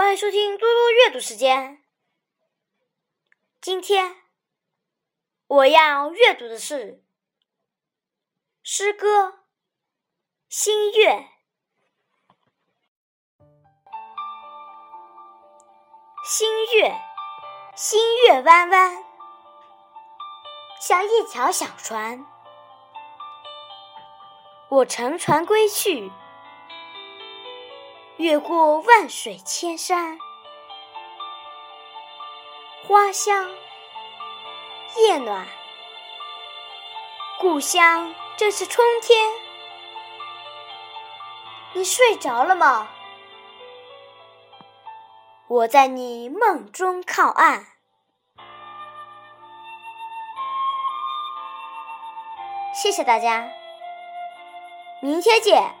欢迎收听多多阅读时间。今天我要阅读的是诗歌《新月》。新月，新月弯弯，像一条小船。我乘船归去。越过万水千山，花香夜暖，故乡正是春天。你睡着了吗？我在你梦中靠岸。谢谢大家，明天见。